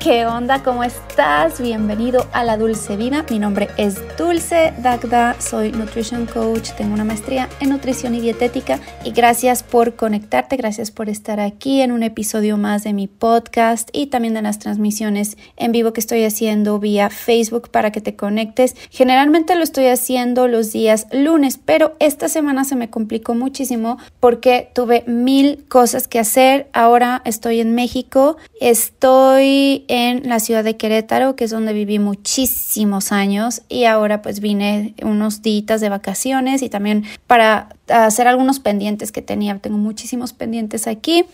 ¿Qué onda? ¿Cómo estás? Bienvenido a la Dulce Vida. Mi nombre es Dulce Dagda, soy Nutrition Coach, tengo una maestría en nutrición y dietética y gracias por conectarte, gracias por estar aquí en un episodio más de mi podcast y también de las transmisiones en vivo que estoy haciendo vía Facebook para que te conectes. Generalmente lo estoy haciendo los días lunes, pero esta semana se me complicó muchísimo porque tuve mil cosas que hacer. Ahora estoy en México, estoy en la ciudad de Querétaro, que es donde viví muchísimos años y ahora pues vine unos días de vacaciones y también para hacer algunos pendientes que tenía. Tengo muchísimos pendientes aquí.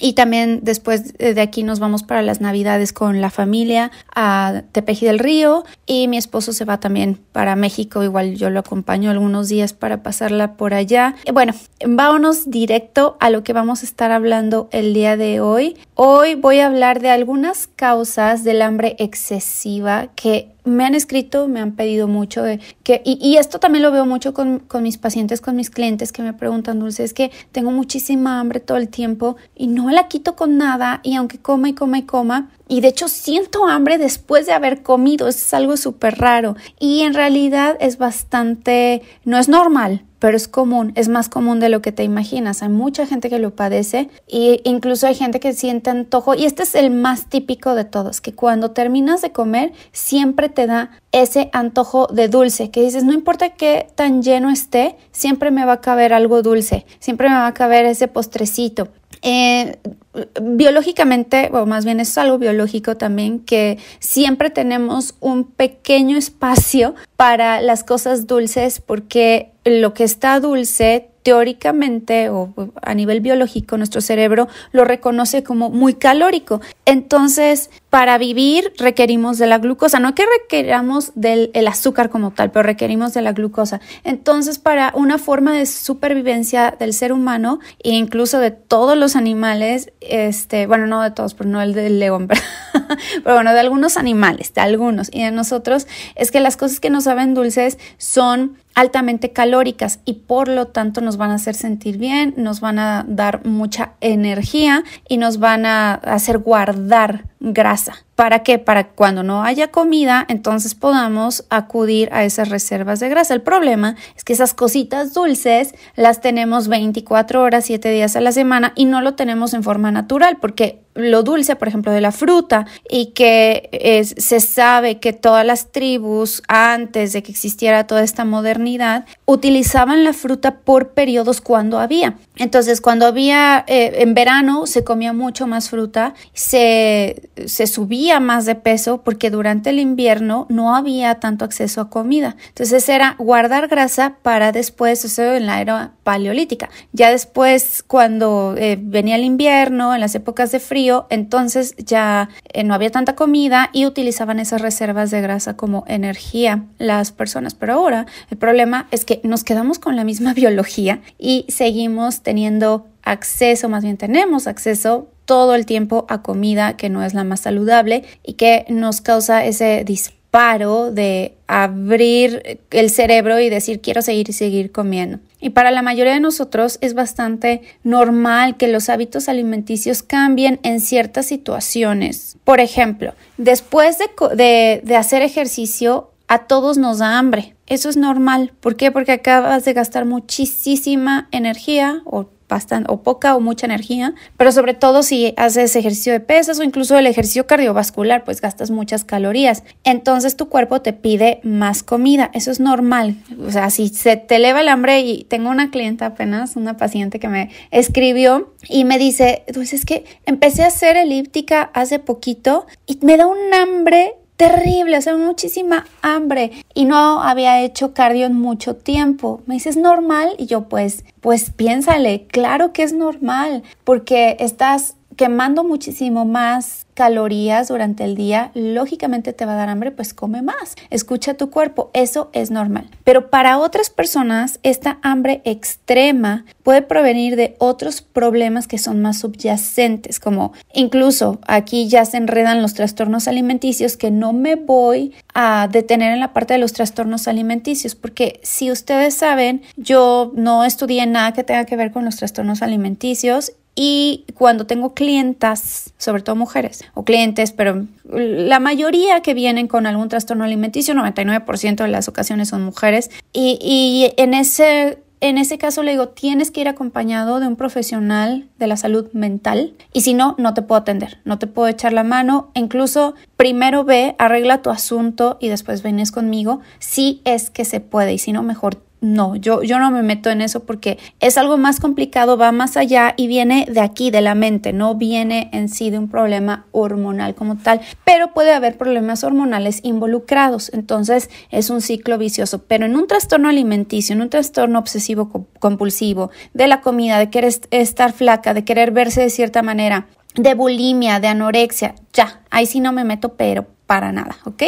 Y también después de aquí nos vamos para las navidades con la familia a Tepeji del Río y mi esposo se va también para México, igual yo lo acompaño algunos días para pasarla por allá. Bueno, vámonos directo a lo que vamos a estar hablando el día de hoy. Hoy voy a hablar de algunas causas del hambre excesiva que me han escrito, me han pedido mucho que, y, esto también lo veo mucho con, con, mis pacientes, con mis clientes que me preguntan, Dulce, es que tengo muchísima hambre todo el tiempo y no la quito con nada y aunque coma y coma y coma, y de hecho siento hambre después de haber comido, es algo súper raro y en realidad es bastante, no es normal, pero es común, es más común de lo que te imaginas. Hay mucha gente que lo padece e incluso hay gente que siente antojo y este es el más típico de todos, que cuando terminas de comer siempre te da ese antojo de dulce, que dices, no importa qué tan lleno esté, siempre me va a caber algo dulce, siempre me va a caber ese postrecito. Eh, biológicamente, o más bien es algo biológico también, que siempre tenemos un pequeño espacio para las cosas dulces porque lo que está dulce teóricamente o a nivel biológico nuestro cerebro lo reconoce como muy calórico. Entonces, para vivir requerimos de la glucosa, no que requeramos del azúcar como tal, pero requerimos de la glucosa. Entonces, para una forma de supervivencia del ser humano e incluso de todos los animales, este, bueno, no de todos, pero no el del león, pero, pero bueno, de algunos animales, de algunos y de nosotros, es que las cosas que nos saben dulces son altamente calóricas y por lo tanto nos van a hacer sentir bien, nos van a dar mucha energía y nos van a hacer guardar grasa. ¿Para qué? Para cuando no haya comida, entonces podamos acudir a esas reservas de grasa. El problema es que esas cositas dulces las tenemos 24 horas, 7 días a la semana y no lo tenemos en forma natural porque lo dulce, por ejemplo, de la fruta y que se sabe que todas las tribus antes de que existiera toda esta modernidad utilizaban la fruta por periodos cuando había. Entonces, cuando había eh, en verano se comía mucho más fruta, se, se subía más de peso porque durante el invierno no había tanto acceso a comida. Entonces era guardar grasa para después, eso en la era paleolítica. Ya después, cuando eh, venía el invierno, en las épocas de frío, entonces ya eh, no había tanta comida y utilizaban esas reservas de grasa como energía las personas. Pero ahora el problema es que nos quedamos con la misma biología y seguimos teniendo acceso, más bien tenemos acceso todo el tiempo a comida que no es la más saludable y que nos causa ese disparo de abrir el cerebro y decir quiero seguir y seguir comiendo. Y para la mayoría de nosotros es bastante normal que los hábitos alimenticios cambien en ciertas situaciones. Por ejemplo, después de, de hacer ejercicio, a todos nos da hambre. Eso es normal. ¿Por qué? Porque acabas de gastar muchísima energía o bastante o poca o mucha energía, pero sobre todo si haces ejercicio de pesas o incluso el ejercicio cardiovascular, pues gastas muchas calorías. Entonces tu cuerpo te pide más comida, eso es normal. O sea, si se te eleva el hambre y tengo una clienta apenas, una paciente que me escribió y me dice, pues es que empecé a hacer elíptica hace poquito y me da un hambre terrible, o sea, muchísima hambre y no había hecho cardio en mucho tiempo. Me dices normal y yo pues, pues piénsale, claro que es normal porque estás quemando muchísimo más calorías durante el día, lógicamente te va a dar hambre, pues come más. Escucha tu cuerpo, eso es normal. Pero para otras personas, esta hambre extrema puede provenir de otros problemas que son más subyacentes, como incluso aquí ya se enredan los trastornos alimenticios que no me voy a detener en la parte de los trastornos alimenticios, porque si ustedes saben, yo no estudié nada que tenga que ver con los trastornos alimenticios y cuando tengo clientas, sobre todo mujeres o clientes, pero la mayoría que vienen con algún trastorno alimenticio, 99% de las ocasiones son mujeres, y, y en ese en ese caso le digo, tienes que ir acompañado de un profesional de la salud mental. Y si no, no te puedo atender, no te puedo echar la mano, incluso primero ve, arregla tu asunto y después vienes conmigo, si es que se puede. Y si no, mejor no, yo, yo no me meto en eso porque es algo más complicado, va más allá y viene de aquí, de la mente, no viene en sí de un problema hormonal como tal, pero puede haber problemas hormonales involucrados, entonces es un ciclo vicioso, pero en un trastorno alimenticio, en un trastorno obsesivo compulsivo, de la comida, de querer estar flaca, de querer verse de cierta manera, de bulimia, de anorexia, ya, ahí sí no me meto, pero para nada, ¿ok?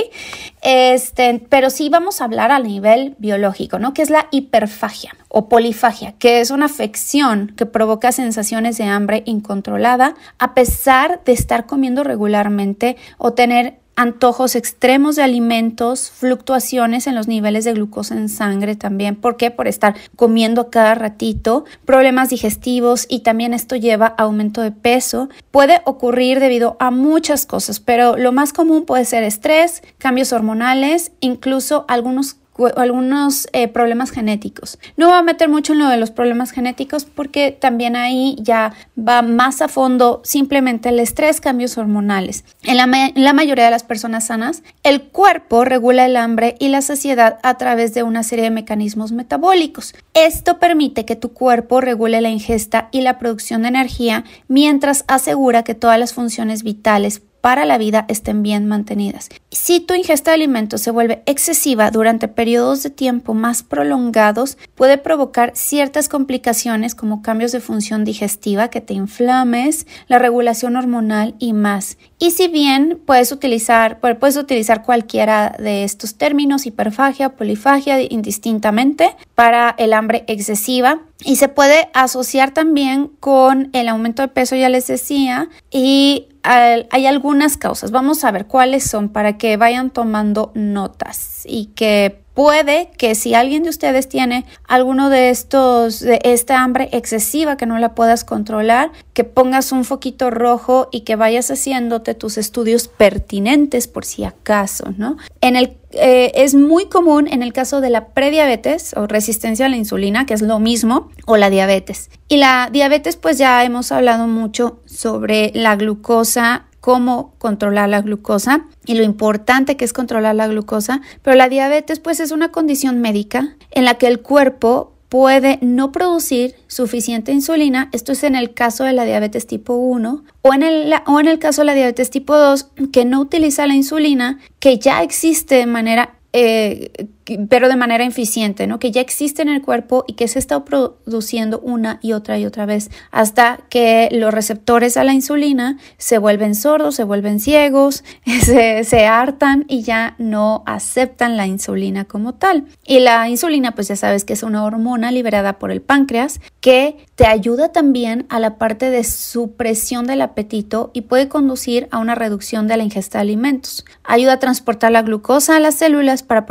Este, pero sí vamos a hablar a nivel biológico, ¿no? Que es la hiperfagia o polifagia, que es una afección que provoca sensaciones de hambre incontrolada a pesar de estar comiendo regularmente o tener antojos extremos de alimentos, fluctuaciones en los niveles de glucosa en sangre también. ¿Por qué? Por estar comiendo cada ratito, problemas digestivos y también esto lleva a aumento de peso. Puede ocurrir debido a muchas cosas, pero lo más común puede ser estrés, cambios hormonales, incluso algunos algunos eh, problemas genéticos. No voy a meter mucho en lo de los problemas genéticos porque también ahí ya va más a fondo simplemente el estrés, cambios hormonales. En la, en la mayoría de las personas sanas, el cuerpo regula el hambre y la saciedad a través de una serie de mecanismos metabólicos. Esto permite que tu cuerpo regule la ingesta y la producción de energía mientras asegura que todas las funciones vitales para la vida estén bien mantenidas. Si tu ingesta de alimentos se vuelve excesiva durante periodos de tiempo más prolongados, puede provocar ciertas complicaciones como cambios de función digestiva, que te inflames, la regulación hormonal y más. Y si bien puedes utilizar, puedes utilizar cualquiera de estos términos, hiperfagia, polifagia, indistintamente, para el hambre excesiva, y se puede asociar también con el aumento de peso, ya les decía, y hay algunas causas. Vamos a ver cuáles son para que vayan tomando notas y que puede que si alguien de ustedes tiene alguno de estos, de esta hambre excesiva que no la puedas controlar, que pongas un foquito rojo y que vayas haciéndote tus estudios pertinentes por si acaso, ¿no? En el eh, es muy común en el caso de la prediabetes o resistencia a la insulina, que es lo mismo, o la diabetes. Y la diabetes, pues ya hemos hablado mucho sobre la glucosa cómo controlar la glucosa y lo importante que es controlar la glucosa, pero la diabetes pues es una condición médica en la que el cuerpo puede no producir suficiente insulina, esto es en el caso de la diabetes tipo 1 o en, el, o en el caso de la diabetes tipo 2 que no utiliza la insulina que ya existe de manera eh, pero de manera eficiente, ¿no? Que ya existe en el cuerpo y que se está produciendo una y otra y otra vez hasta que los receptores a la insulina se vuelven sordos, se vuelven ciegos, se, se hartan y ya no aceptan la insulina como tal. Y la insulina, pues ya sabes que es una hormona liberada por el páncreas que te ayuda también a la parte de supresión del apetito y puede conducir a una reducción de la ingesta de alimentos. Ayuda a transportar la glucosa a las células para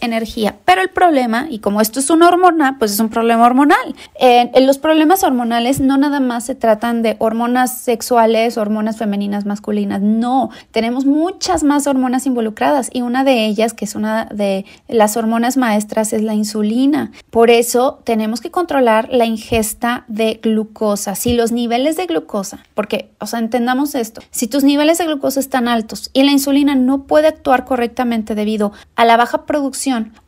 energía. Pero el problema, y como esto es una hormona, pues es un problema hormonal. en los problemas hormonales no nada más se tratan de hormonas sexuales, hormonas femeninas, masculinas. No, tenemos muchas más hormonas involucradas y una de ellas, que es una de las hormonas maestras, es la insulina. Por eso tenemos que controlar la ingesta de glucosa. Si los niveles de glucosa, porque, o sea, entendamos esto, si tus niveles de glucosa están altos y la insulina no puede actuar correctamente debido a la baja producción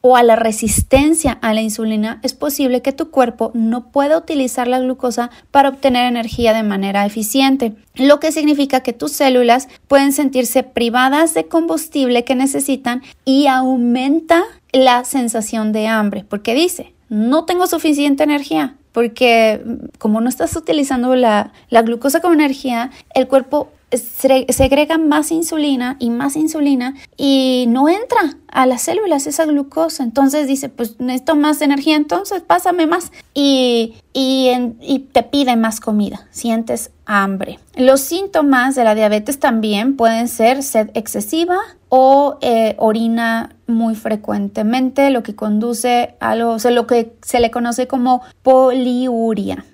o a la resistencia a la insulina, es posible que tu cuerpo no pueda utilizar la glucosa para obtener energía de manera eficiente, lo que significa que tus células pueden sentirse privadas de combustible que necesitan y aumenta la sensación de hambre, porque dice, no tengo suficiente energía, porque como no estás utilizando la, la glucosa como energía, el cuerpo segrega más insulina y más insulina y no entra a las células esa glucosa. Entonces dice, pues necesito más energía, entonces pásame más. Y, y, te pide más comida, sientes hambre. Los síntomas de la diabetes también pueden ser sed excesiva o eh, orina muy frecuentemente, lo que conduce a lo, lo que se le conoce como poliuria.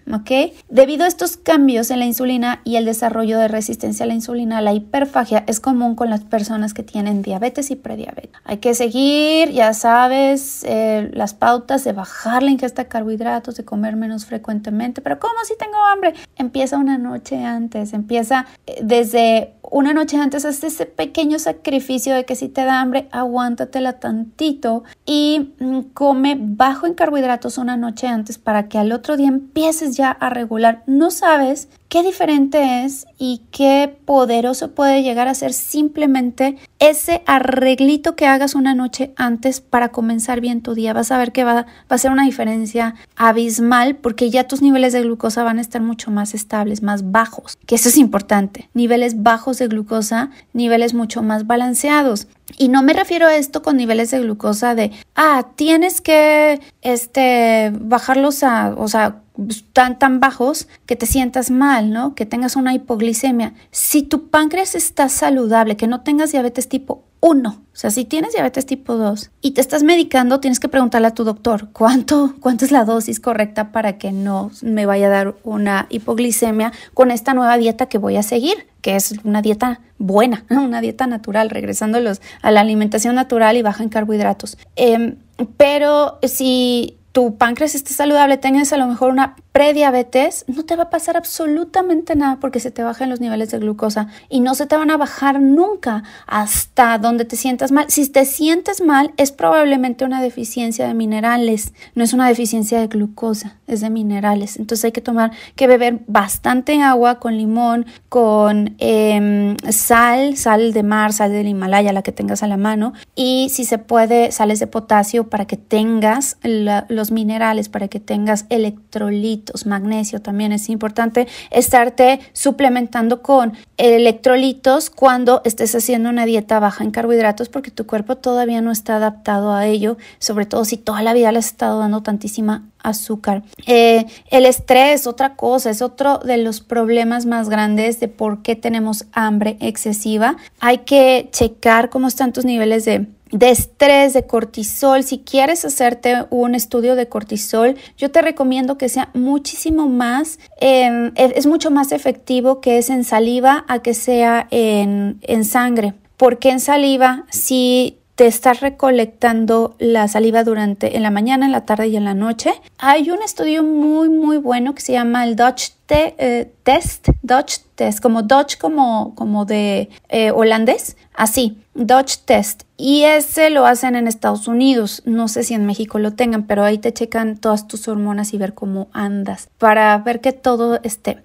Debido a estos cambios en la insulina y el desarrollo de resistencia a la insulina, la hiperfagia es común con las personas que tienen diabetes y prediabetes. Hay que seguir, ya sabes, eh, las pautas de bajar la ingesta de carbohidratos, de comer menos frecuentemente, pero ¿cómo si tengo hambre? Empieza una noche antes, empieza eh, desde una noche antes, haz ese pequeño sacrificio de que si te da hambre, aguántatela tantito y mm, come bajo en carbohidratos una noche antes para que al otro día empieces ya a regular. No sabes qué diferente es y qué poderoso puede llegar a ser simplemente ese arreglito que hagas una noche antes para comenzar bien tu día. Vas a ver que va, a ser una diferencia abismal porque ya tus niveles de glucosa van a estar mucho más estables, más bajos, que eso es importante. Niveles bajos de glucosa, niveles mucho más balanceados. Y no me refiero a esto con niveles de glucosa de, ah, tienes que, este, bajarlos a, o sea, tan, tan bajos que te sientas mal, ¿no? Que tengas una hipoglicemia. Si tu páncreas está saludable, que no tengas diabetes tipo 1, o sea, si tienes diabetes tipo 2 y te estás medicando, tienes que preguntarle a tu doctor cuánto, cuánto es la dosis correcta para que no me vaya a dar una hipoglicemia con esta nueva dieta que voy a seguir, que es una dieta buena, una dieta natural, regresando a la alimentación natural y baja en carbohidratos. Em, pero si tu páncreas está saludable, tengas a lo mejor una prediabetes, no te va a pasar absolutamente nada porque se te bajan los niveles de glucosa y no se te van a bajar nunca hasta donde te sientas mal. Si te sientes mal, es probablemente una deficiencia de minerales, no es una deficiencia de glucosa, es de minerales. Entonces hay que tomar, que beber bastante agua con limón, con em, sal, sal de mar, sal del Himalaya, la que tengas a la mano, y si se puede, sales de potasio para que tengas los minerales, para que tengas electrolitos magnesio también es importante estarte suplementando con electrolitos cuando estés haciendo una dieta baja en carbohidratos porque tu cuerpo todavía no está adaptado a ello, sobre todo si toda la vida le has estado dando tantísima azúcar. Eh, el estrés, otra cosa, es otro de los problemas más grandes de por qué tenemos hambre excesiva. Hay que checar cómo están tus niveles de de estrés, de cortisol. Si quieres hacerte un estudio de cortisol, yo te recomiendo que sea muchísimo más, em, es mucho más efectivo que es en saliva a que sea en, en sangre. Porque en saliva, si te estás recolectando la saliva durante en la mañana, en la tarde y en la noche. Hay un estudio muy muy bueno que se llama el Dutch eh, Test, Dutch Test, como Dutch como, como de eh, holandés, así, Dutch Test. Y ese lo hacen en Estados Unidos. No sé si en México lo tengan, pero ahí te checan todas tus hormonas y ver cómo andas para ver que todo esté.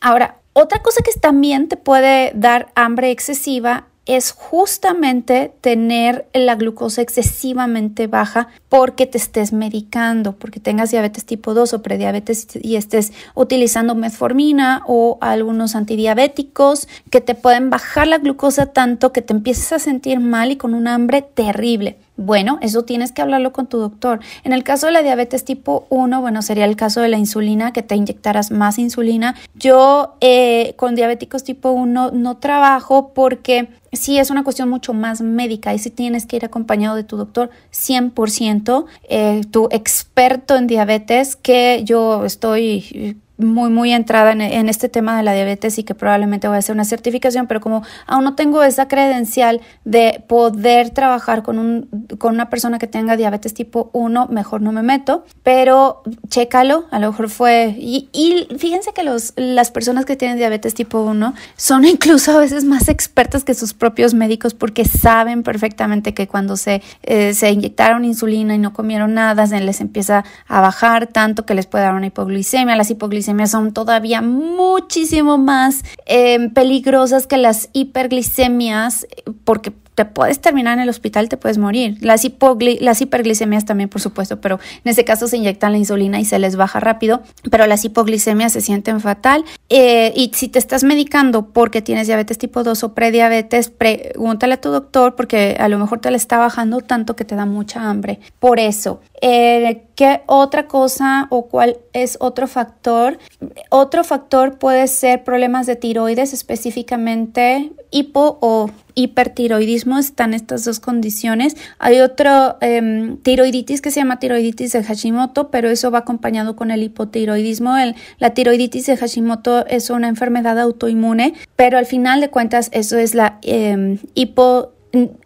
Ahora, otra cosa que también te puede dar hambre excesiva es justamente tener la glucosa excesivamente baja porque te estés medicando, porque tengas diabetes tipo 2 o prediabetes y estés utilizando metformina o algunos antidiabéticos que te pueden bajar la glucosa tanto que te empieces a sentir mal y con un hambre terrible. Bueno, eso tienes que hablarlo con tu doctor. En el caso de la diabetes tipo 1, bueno, sería el caso de la insulina, que te inyectaras más insulina. Yo eh, con diabéticos tipo 1 no trabajo porque sí es una cuestión mucho más médica y si tienes que ir acompañado de tu doctor 100%, eh, tu experto en diabetes, que yo estoy muy, muy entrada en, este tema de la diabetes y que probablemente voy a hacer una certificación, pero como aún no tengo esa credencial de poder trabajar con, un, con una persona que tenga diabetes tipo 1, mejor no me meto, pero chécalo, a lo mejor fue, y, y fíjense que los, las personas que tienen diabetes tipo 1 son incluso a veces más expertas que sus propios médicos porque saben perfectamente que cuando se, eh, se inyectaron insulina y no comieron nada, se les empieza a bajar tanto que les puede dar una hipoglicemia, las hipoglicemias son todavía muchísimo más em, peligrosas que las hiperglicemias porque te puedes terminar en el hospital, te puedes morir. Las, las hiperglicemias también, por supuesto, pero en ese caso se inyectan la insulina y se les baja rápido, pero las hipoglicemias se sienten fatal. Eh, y si te estás medicando porque tienes diabetes tipo 2 o prediabetes, pregúntale a tu doctor porque a lo mejor te le está bajando tanto que te da mucha hambre. Por eso, eh, ¿qué otra cosa o cuál es otro factor? Otro factor puede ser problemas de tiroides, específicamente hipo o hipertiroidismo, están estas dos condiciones. Hay otro em, tiroiditis que se llama tiroiditis de Hashimoto, pero eso va acompañado con el hipotiroidismo. El, la tiroiditis de Hashimoto es una enfermedad autoinmune, pero al final de cuentas eso es la eh, hipo...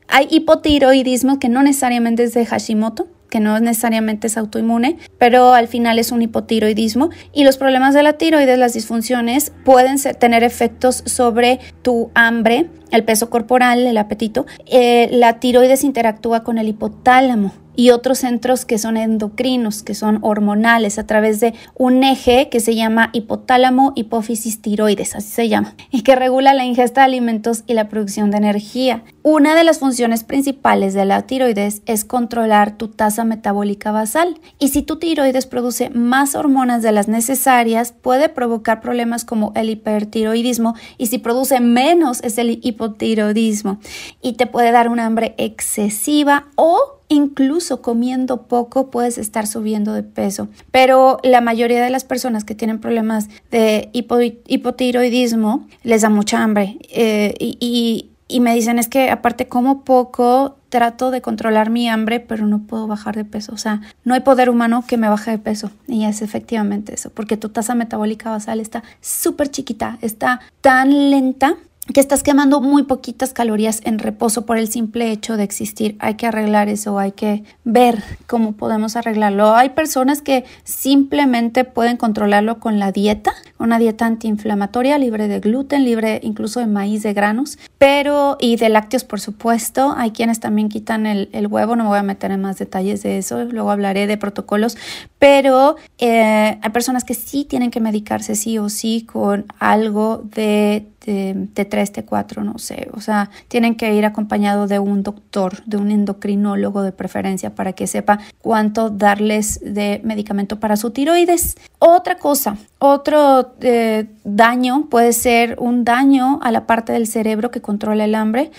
Hay hipotiroidismo que no necesariamente es de Hashimoto, que no necesariamente es autoinmune, pero al final es un hipotiroidismo. Y los problemas de la tiroides, las disfunciones pueden tener efectos sobre tu hambre, el peso corporal, el apetito. Eh, la tiroides interactúa con el hipotálamo y otros centros que son endocrinos, que son hormonales, a través de un eje que se llama hipotálamo hipófisis tiroides, así se llama, y que regula la ingesta de alimentos y la producción de energía. Una de las funciones principales de la tiroides es controlar tu tasa metabólica basal, y si tu tiroides produce más hormonas de las necesarias, puede provocar problemas como el hipertiroidismo, y si produce menos es el hipotiroidismo, y te puede dar un hambre excesiva o incluso comiendo poco puedes estar subiendo de peso. Pero la mayoría de las personas que tienen problemas de hipotiroidismo les da mucha hambre eh, y, y me dicen es que aparte como poco trato de controlar mi hambre pero no puedo bajar de peso o sea no hay poder humano que me baje de peso y es efectivamente eso porque tu tasa metabólica basal está súper chiquita está tan lenta que estás quemando muy poquitas calorías en reposo por el simple hecho de existir. Hay que arreglar eso, hay que ver cómo podemos arreglarlo. Hay personas que simplemente pueden controlarlo con la dieta, una dieta antiinflamatoria, libre de gluten, libre incluso de maíz, de granos, pero y de lácteos, por supuesto. Hay quienes también quitan el, huevo, no me voy a meter en más detalles de eso, luego hablaré de protocolos, pero eh, hay personas que sí tienen que medicarse sí o sí con algo de T3, T4, no sé. O sea, tienen que ir acompañado de un doctor, de un endocrinólogo de preferencia para que sepa cuánto darles de medicamento para su tiroides. Otra cosa, otro eh, daño puede ser un daño a la parte del cerebro que controla el hambre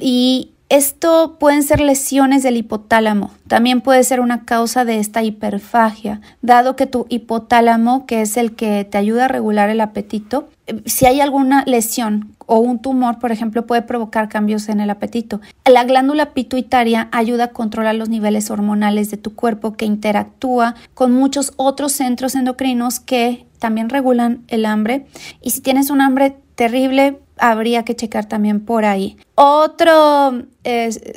y esto pueden ser lesiones del hipotálamo. También puede ser una causa de esta hiperfagia, dado que tu hipotálamo, que es el que te ayuda a regular el apetito, eh, si hay alguna lesión o un tumor, por ejemplo, puede provocar cambios en el apetito. La glándula pituitaria ayuda a controlar los niveles hormonales de tu cuerpo que interactúa con muchos otros centros endocrinos que también regulan el hambre. Y si tienes un hambre terrible, habría que checar también por ahí. Otro,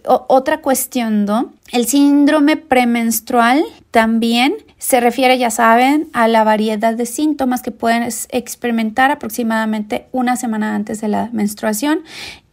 otra cuestión, ¿no? El síndrome premenstrual también se refiere, ya saben, a la variedad de síntomas que pueden experimentar aproximadamente una semana antes de la menstruación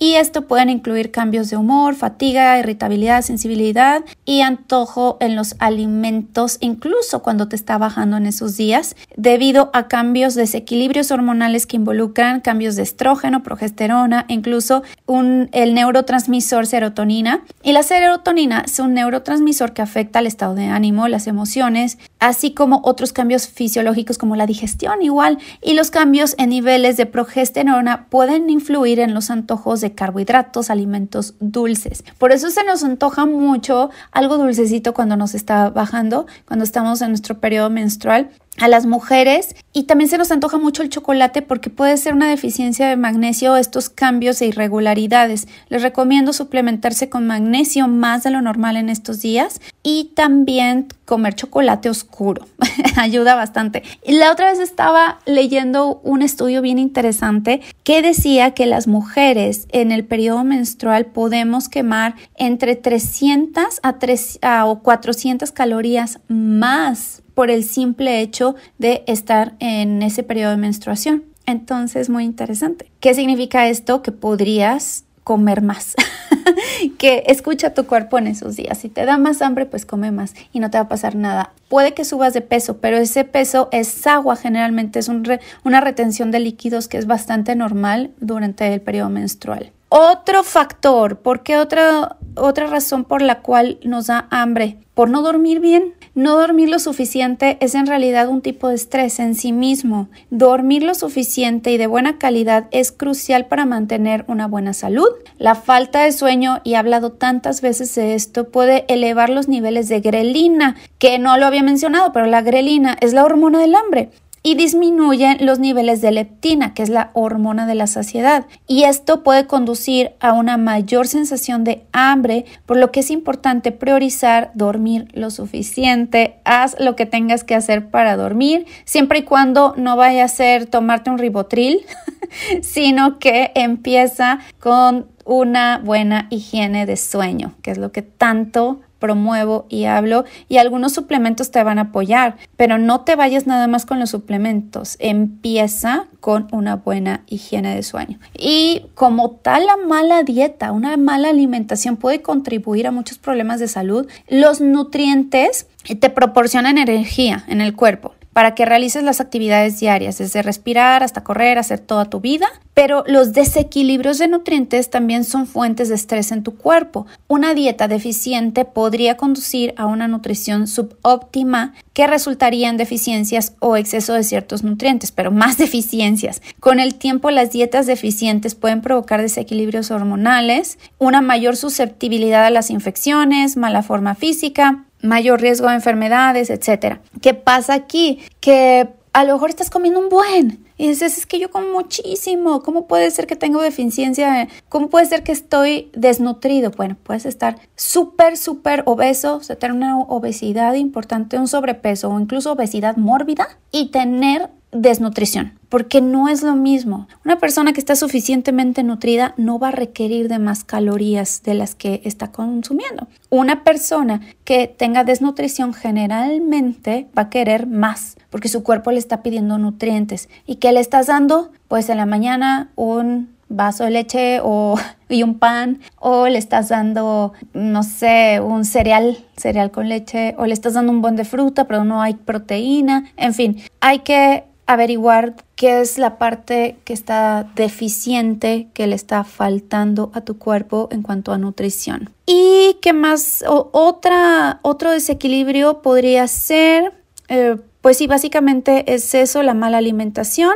y esto pueden incluir cambios de humor, fatiga, irritabilidad, sensibilidad y antojo en los alimentos, incluso cuando te está bajando en esos días, debido a cambios, desequilibrios hormonales que involucran cambios de estrógeno, progesterona, incluso el neurotransmisor serotonina. Y la serotonina es un neurotransmisor que afecta al estado de ánimo, las emociones, así como otros cambios fisiológicos como la digestión igual. Y los cambios en niveles de progesterona pueden influir en los antojos de carbohidratos, alimentos dulces. Por eso se nos antoja mucho algo dulcecito cuando nos está bajando, cuando estamos en nuestro periodo menstrual a las mujeres y también se nos antoja mucho el chocolate porque puede ser una deficiencia de magnesio estos cambios e irregularidades. Les recomiendo suplementarse con magnesio más de lo normal en estos días y también comer chocolate oscuro. Ayuda bastante. La otra vez estaba leyendo un estudio bien interesante que decía que las mujeres en el periodo menstrual podemos quemar entre 300 a, 3, o 400 calorías más por el simple hecho de estar en ese periodo de menstruación. Entonces, muy interesante. ¿Qué significa esto? Que podrías comer más. que escucha tu cuerpo en esos días. Si te da más hambre, pues come más y no te va a pasar nada. Puede que subas de peso, pero ese peso es agua, generalmente es una retención de líquidos que es bastante normal durante el periodo menstrual. Otro factor, ¿por qué otra, otra razón por la cual nos da hambre? Por no dormir bien. No dormir lo suficiente es en realidad un tipo de estrés en sí mismo. Dormir lo suficiente y de buena calidad es crucial para mantener una buena salud. La falta de sueño, y he hablado tantas veces de esto, puede elevar los niveles de grelina, que no lo había mencionado, pero la grelina es la hormona del hambre y disminuyen los niveles de leptina, que es la hormona de la saciedad. Y esto puede conducir a una mayor sensación de hambre, por lo que es importante priorizar dormir lo suficiente. Haz lo que tengas que hacer para dormir, siempre y cuando no vaya a ser tomarte un ribotril, sino que empieza con una buena higiene de sueño, que es lo que tanto promuevo y hablo y algunos suplementos te van a apoyar, pero no te vayas nada más con los suplementos, empieza con una buena higiene de sueño. Y como tal la mala dieta, una mala alimentación puede contribuir a muchos problemas de salud, los nutrientes te proporcionan energía en el cuerpo para que realices las actividades diarias, desde respirar hasta correr, hacer toda tu vida. Pero los desequilibrios de nutrientes también son fuentes de estrés en tu cuerpo. Una dieta deficiente podría conducir a una nutrición subóptima que resultaría en deficiencias o exceso de ciertos nutrientes, pero más deficiencias. Con el tiempo las dietas deficientes pueden provocar desequilibrios hormonales, una mayor susceptibilidad a las infecciones, mala forma física, mayor riesgo de enfermedades, etcétera. ¿Qué pasa aquí? Que a lo mejor estás comiendo un buen y dices, es que yo como muchísimo, ¿cómo puede ser que tengo deficiencia? ¿Cómo puede ser que estoy desnutrido? Bueno, puedes estar súper, súper obeso, o sea, tener una obesidad importante, un sobrepeso o incluso obesidad mórbida y tener desnutrición, porque no es lo mismo. Una persona que está suficientemente nutrida no va a requerir de más calorías de las que está consumiendo. Una persona que tenga desnutrición generalmente va a querer más, porque su cuerpo le está pidiendo nutrientes. ¿Y qué le estás dando? Pues en la mañana un vaso de leche o y un pan o le estás dando no sé un cereal cereal con leche o le estás dando un buen de fruta pero no hay proteína en fin hay que averiguar qué es la parte que está deficiente, que le está faltando a tu cuerpo en cuanto a nutrición. Y qué más, otra, otro desequilibrio podría ser, eh, pues sí, básicamente es eso, la mala alimentación.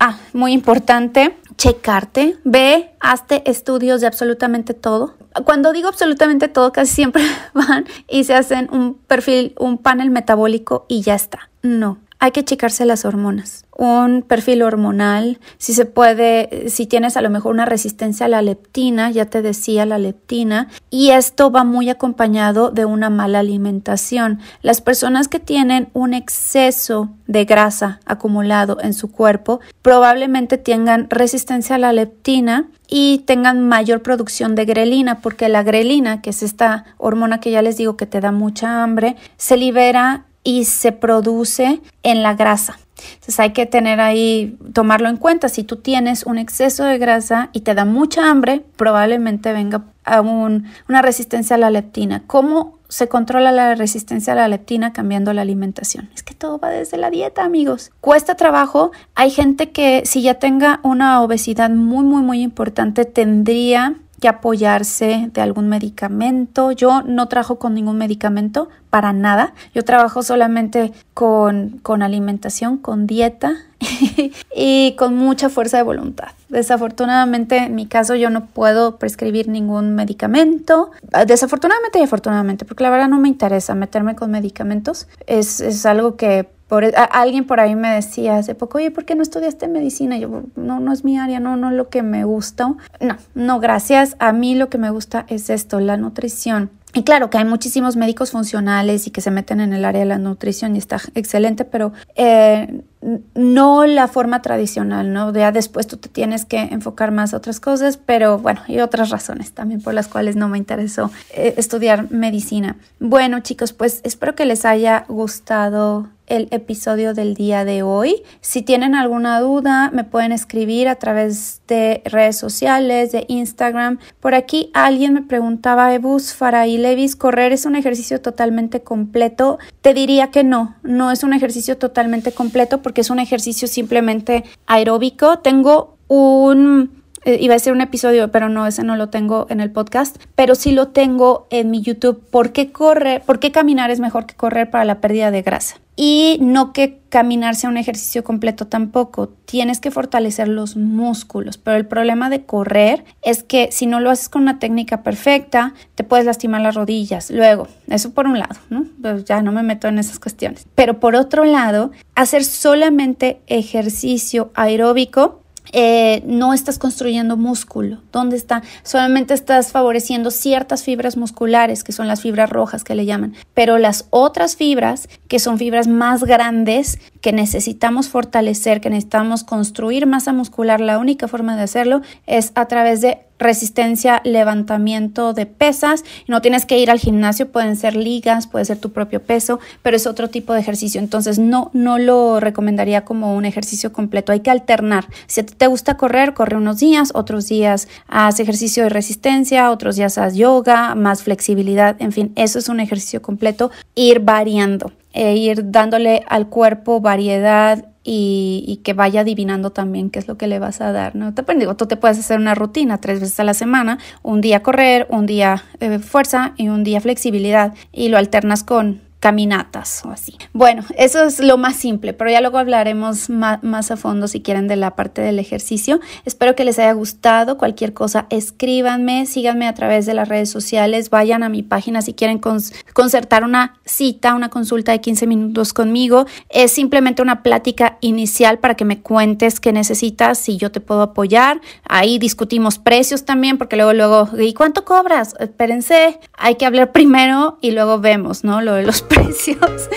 ah, muy importante, checarte, ve, hazte estudios de absolutamente todo. Cuando digo absolutamente todo, casi siempre van y se hacen un perfil, un panel metabólico y ya está. No, hay que checarse las hormonas, un perfil hormonal, si se puede, si tienes a lo mejor una resistencia a la leptina, ya te decía la leptina, y esto va muy acompañado de una mala alimentación. Las personas que tienen un exceso de grasa acumulado en su cuerpo probablemente tengan resistencia a la leptina y tengan mayor producción de grelina, porque la grelina, que es esta hormona que ya les digo que te da mucha hambre, se libera y se produce en la grasa. Entonces hay que tener ahí, tomarlo en cuenta. Si tú tienes un exceso de grasa y te da mucha hambre, probablemente venga a una resistencia a la leptina. ¿Cómo se controla la resistencia a la leptina cambiando la alimentación? Es que todo va desde la dieta, amigos. Cuesta trabajo. Hay gente que si ya tenga una obesidad muy, muy, muy importante, tendría que apoyarse de algún medicamento. Yo no trabajo con ningún medicamento para nada. Yo trabajo solamente con, con alimentación, con dieta y con mucha fuerza de voluntad. Desafortunadamente, en mi caso, yo no puedo prescribir ningún medicamento. Desafortunadamente y afortunadamente, porque la verdad no me interesa meterme con medicamentos. Es, es algo que e, alguien por ahí me decía hace poco, oye, ¿por qué no estudiaste medicina? yo, no, no es mi área, no, no es lo que me gusta. No, no, gracias. A mí lo que me gusta es esto, la nutrición. Y claro que hay muchísimos médicos funcionales y que se meten en el área de la nutrición y está excelente, pero eh, no la forma tradicional, ¿no? Ya después tú te tienes que enfocar más a otras cosas, pero bueno, y otras razones también por las cuales no me interesó eh, estudiar medicina. Bueno, chicos, pues espero que les haya gustado el episodio del día de hoy. Si tienen alguna duda, me pueden escribir a través de redes sociales, de Instagram. Por aquí alguien me preguntaba, Ebus, y Levis, ¿correr es un ejercicio totalmente completo? Te diría que no, no es un ejercicio totalmente completo porque es un ejercicio simplemente aeróbico. Tengo un eh, iba a ser un episodio, pero no, ese no lo tengo en el podcast, pero sí lo tengo en mi YouTube. ¿Por qué correr? ¿Por qué caminar es mejor que correr para la pérdida de grasa? Y no que caminar sea un ejercicio completo tampoco. Tienes que fortalecer los músculos. Pero el problema de correr es que si no lo haces con una técnica perfecta, te puedes lastimar las rodillas. Luego, eso por un lado, ¿no? Pues ya no me meto en esas cuestiones. Pero por otro lado, hacer solamente ejercicio aeróbico eh, no estás construyendo músculo. ¿Dónde está? Solamente estás favoreciendo ciertas fibras musculares, que son las fibras rojas que le llaman. Pero las otras fibras, que son fibras más grandes, que necesitamos fortalecer, que necesitamos construir masa muscular, la única forma de hacerlo es a través de resistencia, levantamiento de pesas. No tienes que ir al gimnasio, pueden ser ligas, puede ser tu propio peso, pero es otro tipo de ejercicio. Entonces no, no lo recomendaría como un ejercicio completo. Hay que alternar. Si te gusta correr, corre unos días, otros días haz ejercicio de resistencia, otros días haz yoga, más flexibilidad. En fin, eso es un ejercicio completo. Ir variando. E ir dándole al cuerpo variedad y, que vaya adivinando también qué es lo que le vas a dar, ¿no? Te digo, tú te puedes hacer una rutina tres veces a la semana, un día correr, un día eh, fuerza y un día flexibilidad y lo alternas con caminatas o así. Bueno, eso es lo más simple, pero ya luego hablaremos más, a fondo si quieren de la parte del ejercicio. Espero que les haya gustado. Cualquier cosa, escríbanme, síganme a través de las redes sociales, vayan a mi página si quieren concertar una cita, una consulta de 15 minutos conmigo. Es simplemente una plática inicial para que me cuentes qué necesitas, si yo te puedo apoyar. Ahí discutimos precios también, porque luego, luego, ¿y cuánto cobras? Espérense, hay que hablar primero y luego vemos, ¿no? Lo de los precios.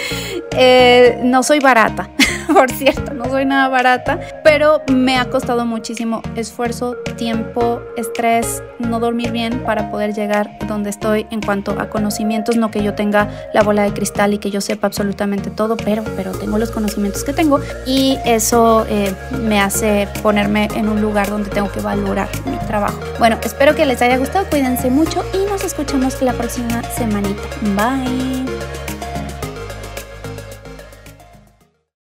Eh, no soy barata, por cierto, no soy nada barata, pero me ha costado muchísimo esfuerzo, tiempo, estrés, no dormir bien para poder llegar donde estoy en cuanto a conocimientos, no que yo tenga la bola de cristal y que yo sepa absolutamente todo, pero, pero tengo los conocimientos que tengo y eso eh, me hace ponerme en un lugar donde tengo que valorar mi trabajo. Bueno, espero que les haya gustado, cuídense mucho y nos escuchamos la próxima semanita. Bye.